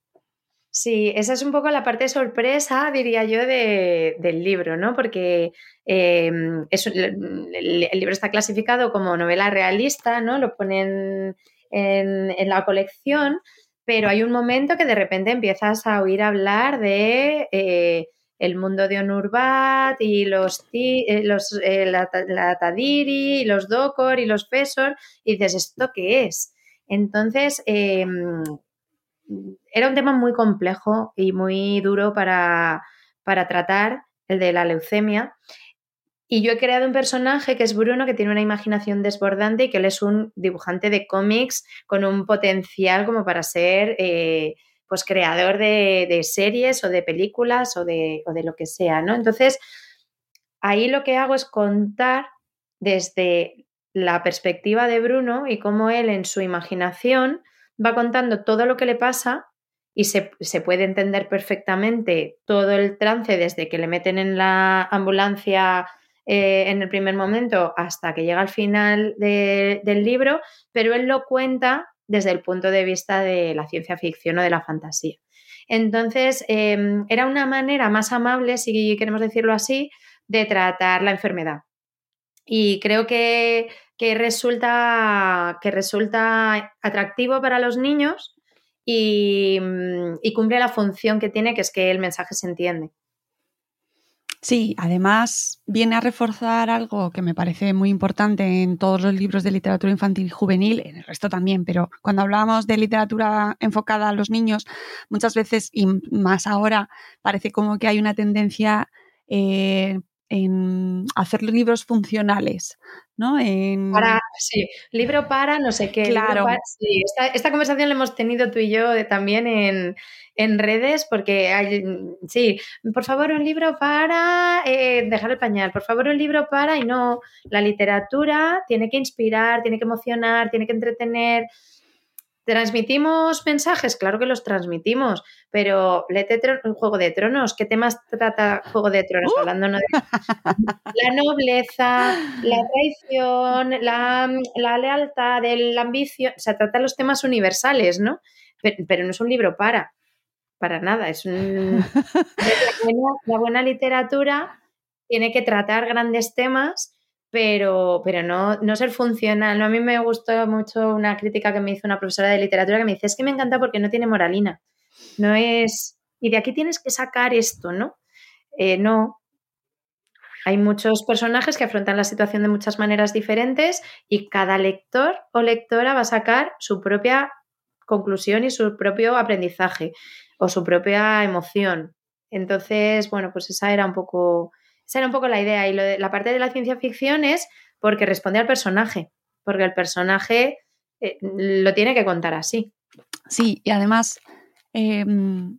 C: Sí, esa es un poco la parte sorpresa, diría yo, del libro, ¿no? Porque em, el, libro está clasificado como novela realista, ¿no? Lo ponen en, la colección, pero hay un momento que de repente empiezas a oír hablar de eh, el mundo de Onurbat y los, eh, los eh, la, Tadiri y los Dokor y los Fesor y dices, ¿esto qué es? Entonces, em, era un tema muy complejo y muy duro para, tratar, el de la leucemia. Y yo he creado un personaje que es Bruno, que tiene una imaginación desbordante y que él es un dibujante de cómics con un potencial como para ser eh, pues creador de, series o de películas o de, o de, lo que sea, ¿no? Entonces, ahí lo que hago es contar desde la perspectiva de Bruno y cómo él en su imaginación va contando todo lo que le pasa y se, puede entender perfectamente todo el trance desde que le meten en la ambulancia eh, en el primer momento hasta que llega al final del libro, pero él lo cuenta desde el punto de vista de la ciencia ficción o de la fantasía. Entonces, em, era una manera más amable, si queremos decirlo así, de tratar la enfermedad. Y creo que que resulta, que resulta atractivo para los niños mm, y, cumple la función que tiene, que es que el mensaje se entiende.
B: Sí, además viene a reforzar algo que me parece muy importante en todos los libros de literatura infantil y juvenil, en el resto también, pero cuando hablamos de literatura enfocada a los niños, muchas veces, y más ahora, parece como que hay una tendencia eh, en hacer libros funcionales, ¿no? En...
C: Para, sí, libro para no sé qué.
B: Claro.
C: sí, esta, conversación la hemos tenido tú y yo también en, en redes, porque hay, sí, por favor un libro para eh, dejar el pañal, por favor un libro para, y no, la literatura tiene que inspirar, tiene que emocionar, tiene que entretener. ¿Transmitimos mensajes? Claro que los transmitimos, pero léete Juego de Tronos. ¿Qué temas trata Juego de Tronos? Uh. Hablando de la nobleza, la traición, la, lealtad, la ambición. O sea, trata los temas universales, ¿no? Pero, no es un libro para, para nada. Es un, la buena literatura tiene que tratar grandes temas pero, pero no, no ser funcional. ¿no? A mí me gustó mucho una crítica que me hizo una profesora de literatura que me dice, es que me encanta porque no tiene moralina. No es, y de aquí tienes que sacar esto, ¿no? Eh, no. Hay muchos personajes que afrontan la situación de muchas maneras diferentes y cada lector o lectora va a sacar su propia conclusión y su propio aprendizaje o su propia emoción. Entonces, bueno, pues esa era un poco esa era un poco la idea. Y la parte de la ciencia ficción es porque responde al personaje, porque el personaje eh, lo tiene que contar así.
B: Sí, y además em,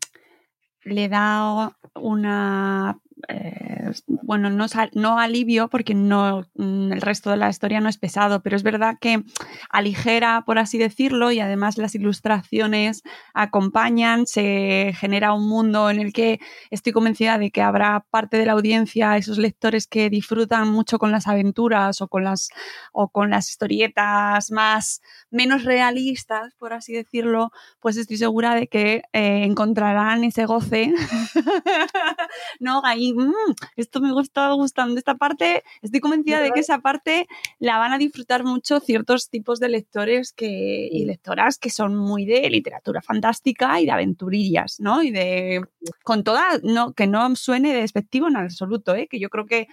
B: le da una eh, bueno, no, no, alivio porque no, mm, el resto de la historia no es pesado, pero es verdad que aligera, por así decirlo, y además las ilustraciones acompañan, se genera un mundo en el que estoy convencida de que habrá parte de la audiencia, esos lectores que disfrutan mucho con las aventuras o con las, o con las historietas más, menos realistas, por así decirlo, pues estoy segura de que eh, encontrarán ese goce, ¿no? Ahí Mm, esto me gusta gustando esta parte, estoy convencida de que esa parte la van a disfrutar mucho ciertos tipos de lectores que, y lectoras que son muy de literatura fantástica y de aventurillas, ¿no? Y de, con toda, no, que no suene despectivo en absoluto, ¿eh? que yo creo que,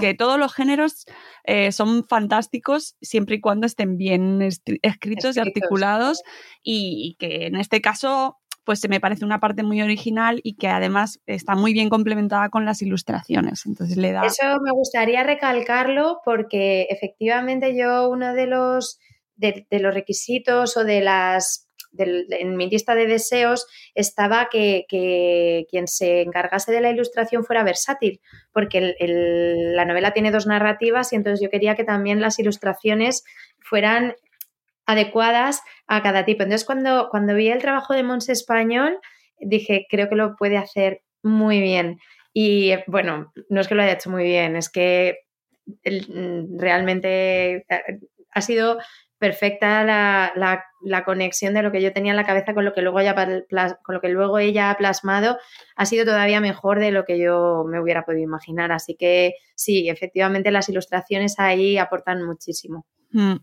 B: que todos los géneros eh, son fantásticos siempre y cuando estén bien escritos, y articulados y que en este caso pues me parece una parte muy original y que además está muy bien complementada con las ilustraciones. Entonces le da.
C: Eso me gustaría recalcarlo porque efectivamente yo uno de los de, los requisitos o de las en mi lista de deseos estaba que, quien se encargase de la ilustración fuera versátil, porque la novela tiene dos narrativas y entonces yo quería que también las ilustraciones fueran adecuadas a cada tipo. Entonces, cuando, cuando vi el trabajo de Mons Español, dije, creo que lo puede hacer muy bien. Y bueno, no es que lo haya hecho muy bien, es que realmente eh, ha sido perfecta la, conexión de lo que yo tenía en la cabeza con lo que luego ella con lo que luego ella ha plasmado ha sido todavía mejor de lo que yo me hubiera podido imaginar así que sí efectivamente las ilustraciones ahí aportan muchísimo
B: mm.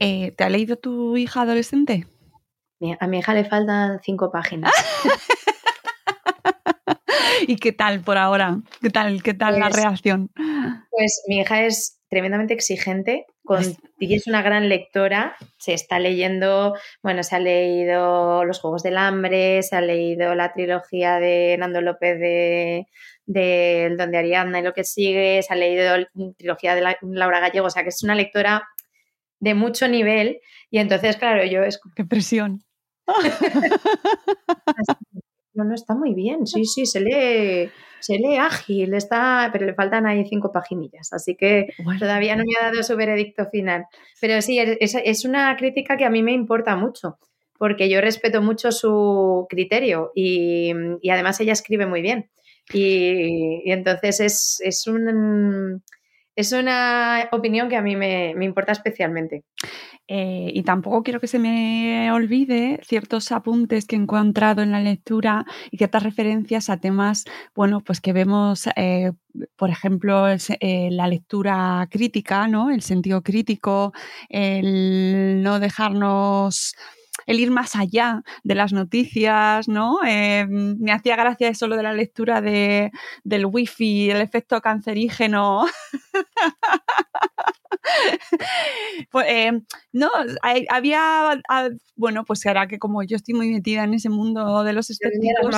B: Eh, ¿Te ha leído tu hija adolescente?
C: A mi hija le faltan cinco páginas.
B: ¿Y qué tal por ahora? ¿Qué tal, qué tal la pues reacción?
C: Pues mi hija es tremendamente exigente y es una gran lectora. Se está leyendo, bueno, se ha leído Los Juegos del Hambre, se ha leído la trilogía de Nando López de, de Donde Ariadna y lo que sigue, se ha leído la trilogía de Laura Gallego, o sea que es una lectora de mucho nivel y entonces, claro, yo es...
B: ¡Qué presión!
C: no, no, está muy bien, sí, sí, se lee, se lee ágil, está, pero le faltan ahí cinco paginillas, así que todavía no me ha dado su veredicto final. Pero sí, es, es, una crítica que a mí me importa mucho, porque yo respeto mucho su criterio y, y además ella escribe muy bien. Y, y entonces es, es un es una opinión que a mí me, importa especialmente.
B: Eh, y tampoco quiero que se me olvide ciertos apuntes que he encontrado en la lectura y ciertas referencias a temas, bueno, pues que vemos, eh, por ejemplo, eh, la lectura crítica, ¿no? El sentido crítico, el no dejarnos el ir más allá de las noticias, ¿no? Eh, me hacía gracia eso lo de la lectura de, del wifi, el efecto cancerígeno. pues, eh, no, había, ah, bueno, pues será que como yo estoy muy metida en ese mundo de los estéticos.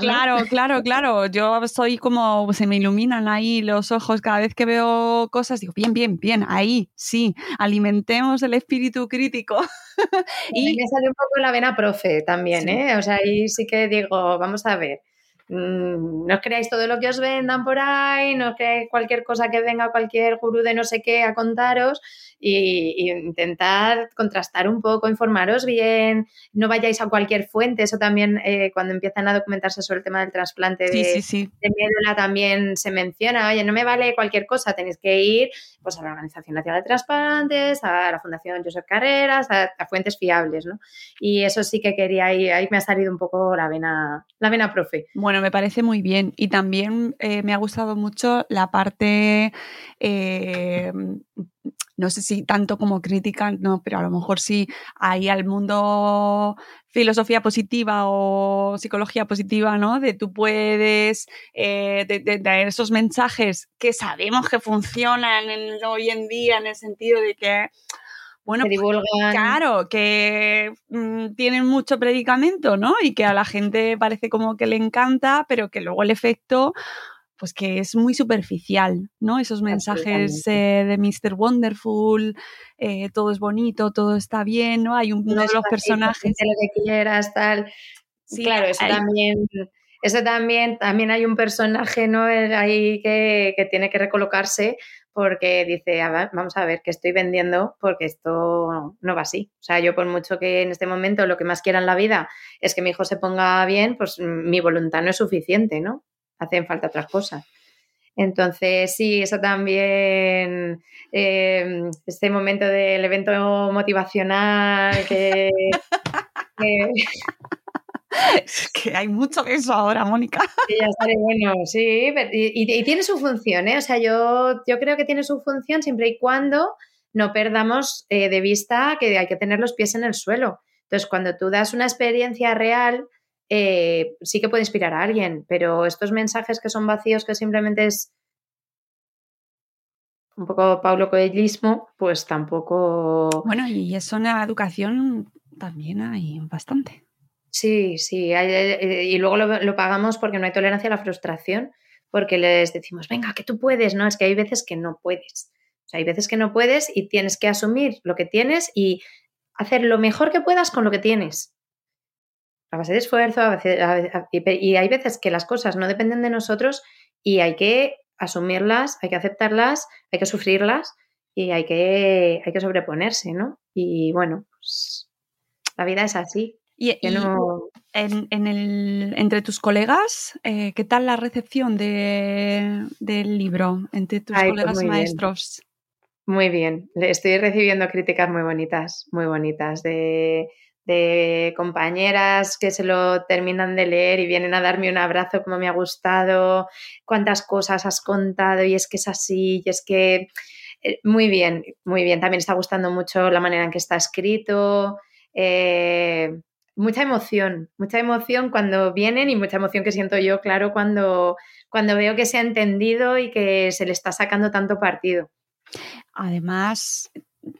B: Claro, claro, claro. Yo soy como, se me iluminan ahí los ojos cada vez que veo cosas, digo, bien, bien, bien, ahí, sí, alimentemos el espíritu crítico.
C: y me sale un poco la vena profe también, ¿eh? O sea, ahí sí que digo, vamos a ver. Mm, no os creáis todo lo que os vendan por ahí, no os creáis cualquier cosa que venga cualquier gurú de no sé qué a contaros y, intentar contrastar un poco, informaros bien, no vayáis a cualquier fuente, eso también eh, cuando empiezan a documentarse sobre el tema del trasplante de, médula también se menciona, oye, no me vale cualquier cosa, tenéis que ir pues, a la Organización Nacional de Trasplantes, a la Fundación Josep Carreras, a, fuentes fiables, ¿no? Y eso sí que quería ir, ahí me ha salido un poco la vena, la vena profe.
B: Bueno, me parece muy bien y también eh, me ha gustado mucho la parte eh, no sé si tanto como crítica, no, pero a lo mejor sí hay al mundo filosofía positiva o psicología positiva, ¿no? De tú puedes, eh, de, esos mensajes que sabemos que funcionan hoy en día en el sentido de que bueno, pues, claro, que mm, tienen mucho predicamento, ¿no? Y que a la gente parece como que le encanta, pero que luego el efecto pues que es muy superficial, ¿no? Esos mensajes eh, de Mr. Wonderful, eh, todo es bonito, todo está bien, ¿no? Hay un, uno de los personajes.
C: Lo que quieras, tal.
B: Sí,
C: claro, eso
B: hay-
C: también. Eso también, también hay un personaje ¿no? El ahí que, que tiene que recolocarse porque dice, "A ver, vamos a ver, que estoy vendiendo porque esto no va así. O sea, yo por mucho que en este momento lo que más quiera en la vida es que mi hijo se ponga bien, pues mi voluntad no es suficiente, ¿no? Hacen falta otras cosas. Entonces, sí, eso también, eh, este momento del evento motivacional que, que,
B: Es que hay mucho de eso ahora, Mónica.
C: ya sale bueno, sí, pero- y, y- y tiene su función, ¿eh? O sea, yo, yo creo que tiene su función siempre y cuando no perdamos eh, de vista que hay que tener los pies en el suelo. Entonces, cuando tú das una experiencia real, eh, sí que puede inspirar a alguien, pero estos mensajes que son vacíos, que simplemente es un poco Paulo Coelhismo, pues tampoco...
B: Bueno, y eso en la educación también hay bastante.
C: Sí, sí, eh, y luego lo, lo pagamos porque no hay tolerancia a la frustración, porque les decimos, venga, que tú puedes, no, es que hay veces que no puedes. O sea, hay veces que no puedes y tienes que asumir lo que tienes y hacer lo mejor que puedas con lo que tienes. A base de esfuerzo, a veces- y, hay veces que las cosas no dependen de nosotros y hay que asumirlas, hay que aceptarlas, hay que sufrirlas y hay que, hay que sobreponerse, ¿no? Y bueno, pues la vida es así.
B: Y,
C: Que
B: y
C: no,
B: en, en el, entre tus colegas, eh, ¿qué tal la recepción de- del libro entre tus
C: Ay, pues
B: colegas
C: muy bien.
B: maestros?
C: Muy bien, Le- estoy recibiendo críticas muy bonitas, muy bonitas, de, de compañeras que se lo terminan de leer y vienen a darme un abrazo como me ha gustado, cuántas cosas has contado y es que es así, y es que eh, muy bien, muy bien. También está gustando mucho la manera en que está escrito. eh, mucha emoción, mucha emoción cuando vienen y mucha emoción que siento yo, claro, cuando, cuando veo que se ha entendido y que se le está sacando tanto partido.
B: Además,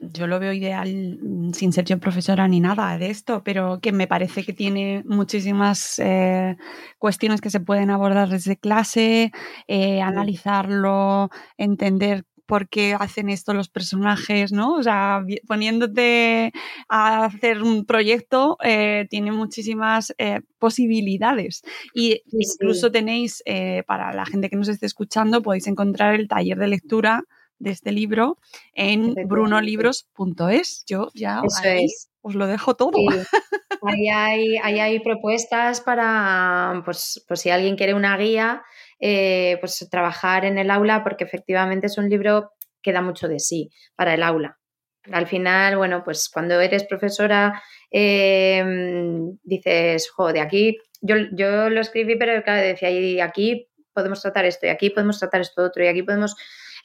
B: yo lo veo ideal, mm, sin ser yo profesora ni nada de esto, pero que me parece que tiene muchísimas eh, cuestiones que se pueden abordar desde clase, eh, analizarlo, entender por qué hacen esto los personajes, ¿no? O sea, poniéndote a hacer un proyecto eh, tiene muchísimas eh, posibilidades. Y
C: Sí, sí.
B: incluso tenéis, eh, para la gente que nos esté escuchando, podéis encontrar el taller de lectura de este libro en brunolibros.es. Yo ya
C: Eso
B: ahí
C: es.
B: os lo dejo todo.
C: Sí. Ahí hay, ahí hay propuestas para, pues, pues si alguien quiere una guía, eh, pues trabajar en el aula, porque efectivamente es un libro que da mucho de sí para el aula. Al final, bueno, pues cuando eres profesora, eh, dices, jo, de aquí, yo, yo lo escribí, pero claro, decía, y aquí podemos tratar esto, y aquí podemos tratar esto otro, y aquí podemos...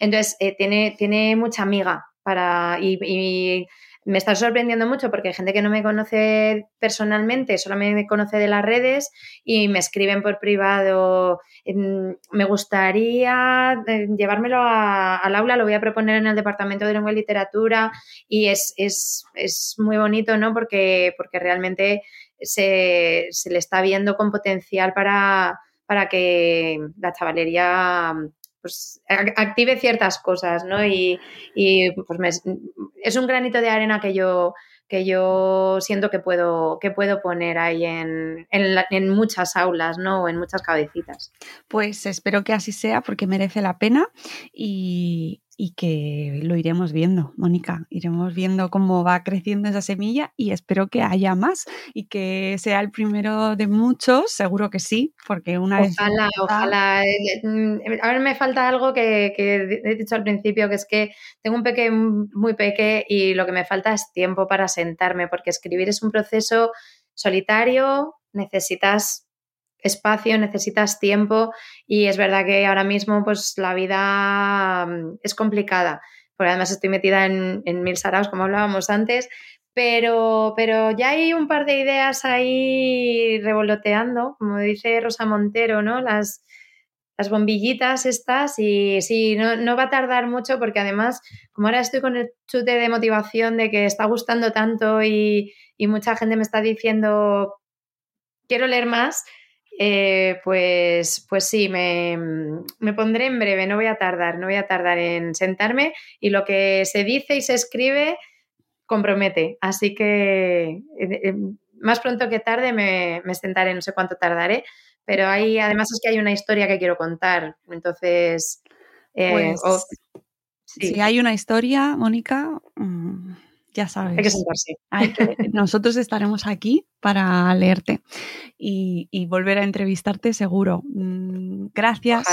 C: Entonces, eh, tiene, tiene mucha amiga para... Y, me está sorprendiendo mucho porque hay gente que no me conoce personalmente, solo me conoce de las redes y me escriben por privado. "Mm, Me gustaría eh, llevármelo al aula, lo voy a proponer en el Departamento de Lengua y Literatura y es, es- es muy bonito, ¿no? Porque, porque realmente se, se le está viendo con potencial para, para que la chavalería pues, ac- active ciertas cosas, ¿no? Y, y, pues me- es un granito de arena que yo, que yo siento que puedo, que puedo poner ahí en, en, en muchas aulas, ¿no? O en muchas cabecitas.
B: Pues espero que así sea porque merece la pena y, y que lo iremos viendo, Mónica. Iremos viendo cómo va creciendo esa semilla y espero que haya más y que sea el primero de muchos, seguro que sí, porque una vez...
C: Ojalá, ojalá. Eh, mm, Ahora me falta algo que, que he dicho al principio, que es que tengo un peque muy peque y lo que me falta es tiempo para sentarme, porque escribir es un proceso solitario, necesitas espacio, necesitas tiempo y es verdad que ahora mismo pues la vida mm, es complicada, porque además estoy metida en, mil saraos, como hablábamos antes, pero, pero ya hay un par de ideas ahí revoloteando, como dice Rosa Montero, ¿no? Las, las bombillitas estas y sí, no, no va a tardar mucho porque además, como ahora estoy con el chute de motivación de que está gustando tanto y, y mucha gente me está diciendo, quiero leer más, eh, pues, pues sí, me, me, pondré en breve, no voy a tardar, no voy a tardar en sentarme y lo que se dice y se escribe compromete. Así que eh, eh, más pronto que tarde me, me sentaré, no sé cuánto tardaré, pero hay, además es que hay una historia que quiero contar, entonces...
B: Pues, Si hay una historia, Mónica, mm, ya sabes.
C: Hay que sentarse.
B: nosotros estaremos aquí para leerte y, volver a entrevistarte seguro. Mm, gracias.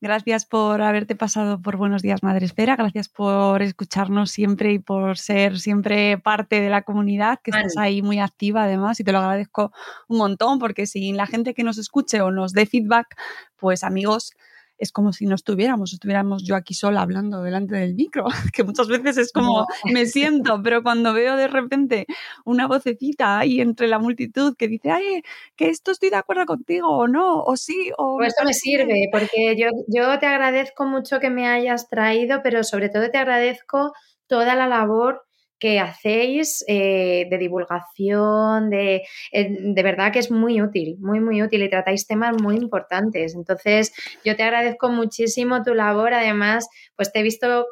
B: Gracias por haberte pasado por Buenos Días Madre Espera. Gracias por escucharnos siempre y por ser siempre parte de la comunidad, que estás ahí muy activa además y te lo agradezco un montón porque sin la gente que nos escuche o nos dé feedback, pues amigos, es como si no estuviéramos, estuviéramos yo aquí sola hablando delante del micro, que muchas veces es como me siento, pero cuando veo de repente una vocecita ahí entre la multitud que dice, ay, que esto estoy de acuerdo contigo o no, o sí, o...
C: Pues esto me sirve, porque yo, yo te agradezco mucho que me hayas traído, pero sobre todo te agradezco toda la labor que hacéis eh, de divulgación, de, eh, de verdad que es muy útil, muy, muy útil y tratáis temas muy importantes. Entonces, yo te agradezco muchísimo tu labor. Además, pues te he visto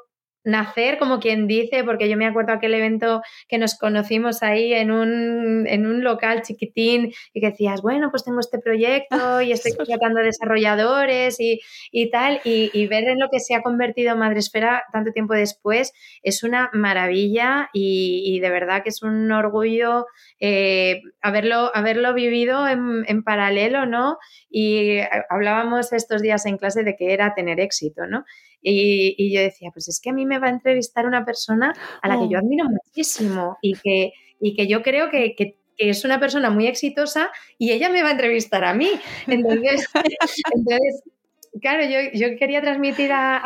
C: nacer, como quien dice, porque yo me acuerdo aquel evento que nos conocimos ahí en un, en un local chiquitín y que decías, bueno, pues tengo este proyecto y estoy tratando desarrolladores y, y tal, y, y, ver en lo que se ha convertido Madresfera tanto tiempo después es una maravilla y, y de verdad que es un orgullo eh, haberlo, haberlo vivido en, en paralelo, ¿no? Y hablábamos estos días en clase de que era tener éxito, ¿no? Y, yo decía, pues es que a mí me va a entrevistar una persona a la que yo oh. admiro muchísimo y que, y que yo creo que, que, es una persona muy exitosa y ella me va a entrevistar a mí. Entonces, entonces claro, yo, yo, quería transmitir a,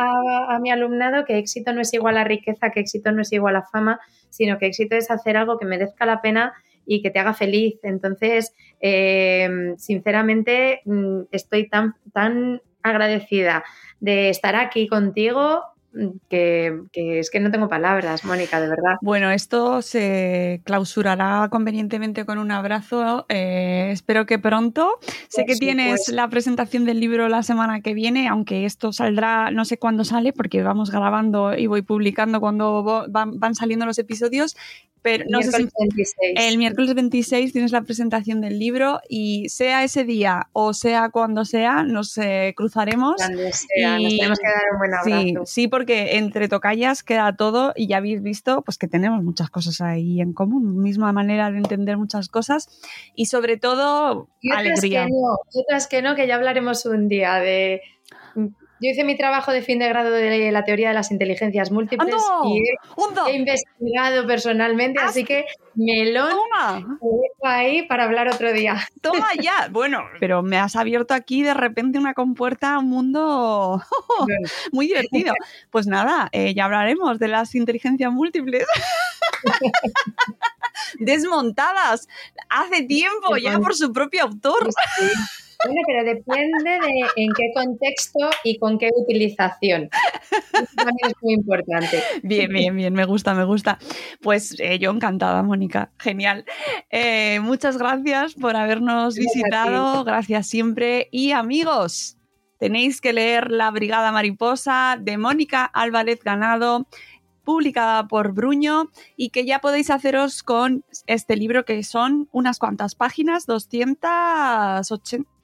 C: a, mi alumnado que éxito no es igual a riqueza, que éxito no es igual a fama, sino que éxito es hacer algo que merezca la pena y que te haga feliz. Entonces, eh, sinceramente, mm, estoy tan, tan agradecida de estar aquí contigo, mm, que, es que no tengo palabras, Mónica, de verdad.
B: Bueno, esto se clausurará convenientemente con un abrazo. Eh, espero que pronto. sé que tienes la presentación del libro la semana que viene, aunque esto saldrá, no sé cuándo sale, porque vamos grabando y voy publicando cuando van saliendo los episodios pero no sé el miércoles 26 tienes la presentación del libro y sea ese día o sea cuando sea, nos eh, cruzaremos.
C: Sea, nos tenemos que dar un buen
B: abrazo. Sí, sí, porque entre tocallas queda todo y ya habéis visto pues que tenemos muchas cosas ahí en común, misma manera de entender muchas cosas y sobre todo alegría.
C: Que no, otras que no, que ya hablaremos un día de yo hice mi trabajo de fin de grado de la teoría de las inteligencias múltiples y he, investigado personalmente, así que melón Toma. ahí para hablar otro día.
B: Toma ya. Bueno, pero me has abierto aquí de repente una compuerta a un mundo muy divertido. Pues nada, eh, ya hablaremos de las inteligencias múltiples. Desmontadas hace tiempo ya por su propio autor.
C: Bueno, pero depende de en qué contexto y con qué utilización. Eso también es muy importante.
B: Bien, bien, bien, me gusta, me gusta. Pues eh, yo encantada, Mónica, genial. Eh, muchas gracias por habernos visitado, gracias siempre. Y amigos, tenéis que leer La Brigada Mariposa de Mónica Álvarez Ganado publicada por Bruño y que ya podéis haceros con este libro que son unas cuantas páginas, 280,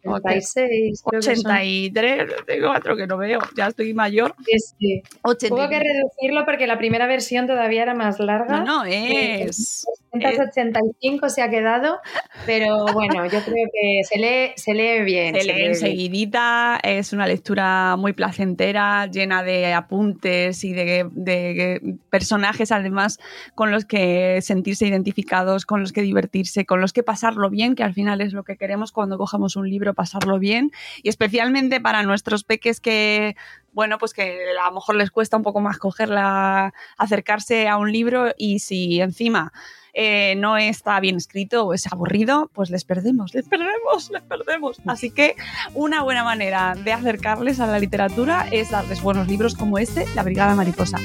C: 86.
B: 83, tengo otro que no veo, ya estoy mayor.
C: Sí, Tengo que reducirlo porque la primera versión todavía era más larga.
B: No, no, es.
C: 285 se ha quedado, pero bueno, yo creo que se lee, se lee bien.
B: Se, lee enseguidita, es una lectura muy placentera, llena de apuntes y de, de personajes además con los que sentirse identificados, con los que divertirse, con los que pasarlo bien, que al final es lo que queremos cuando cogemos un libro pasarlo bien y especialmente para nuestros peques que bueno, pues que a lo mejor les cuesta un poco más cogerla, acercarse a un libro y si encima eh, no está bien escrito o es aburrido, pues les perdemos, les perdemos, les perdemos. Así que una buena manera de acercarles a la literatura es darles buenos libros como este, La Brigada Mariposa.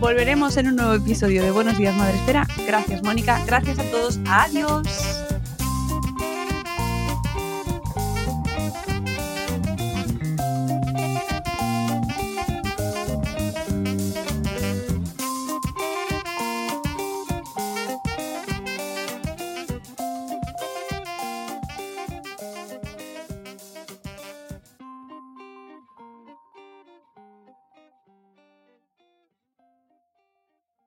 B: Volveremos en un nuevo episodio de Buenos Días Madre Espera. Gracias Mónica, gracias a todos, adiós.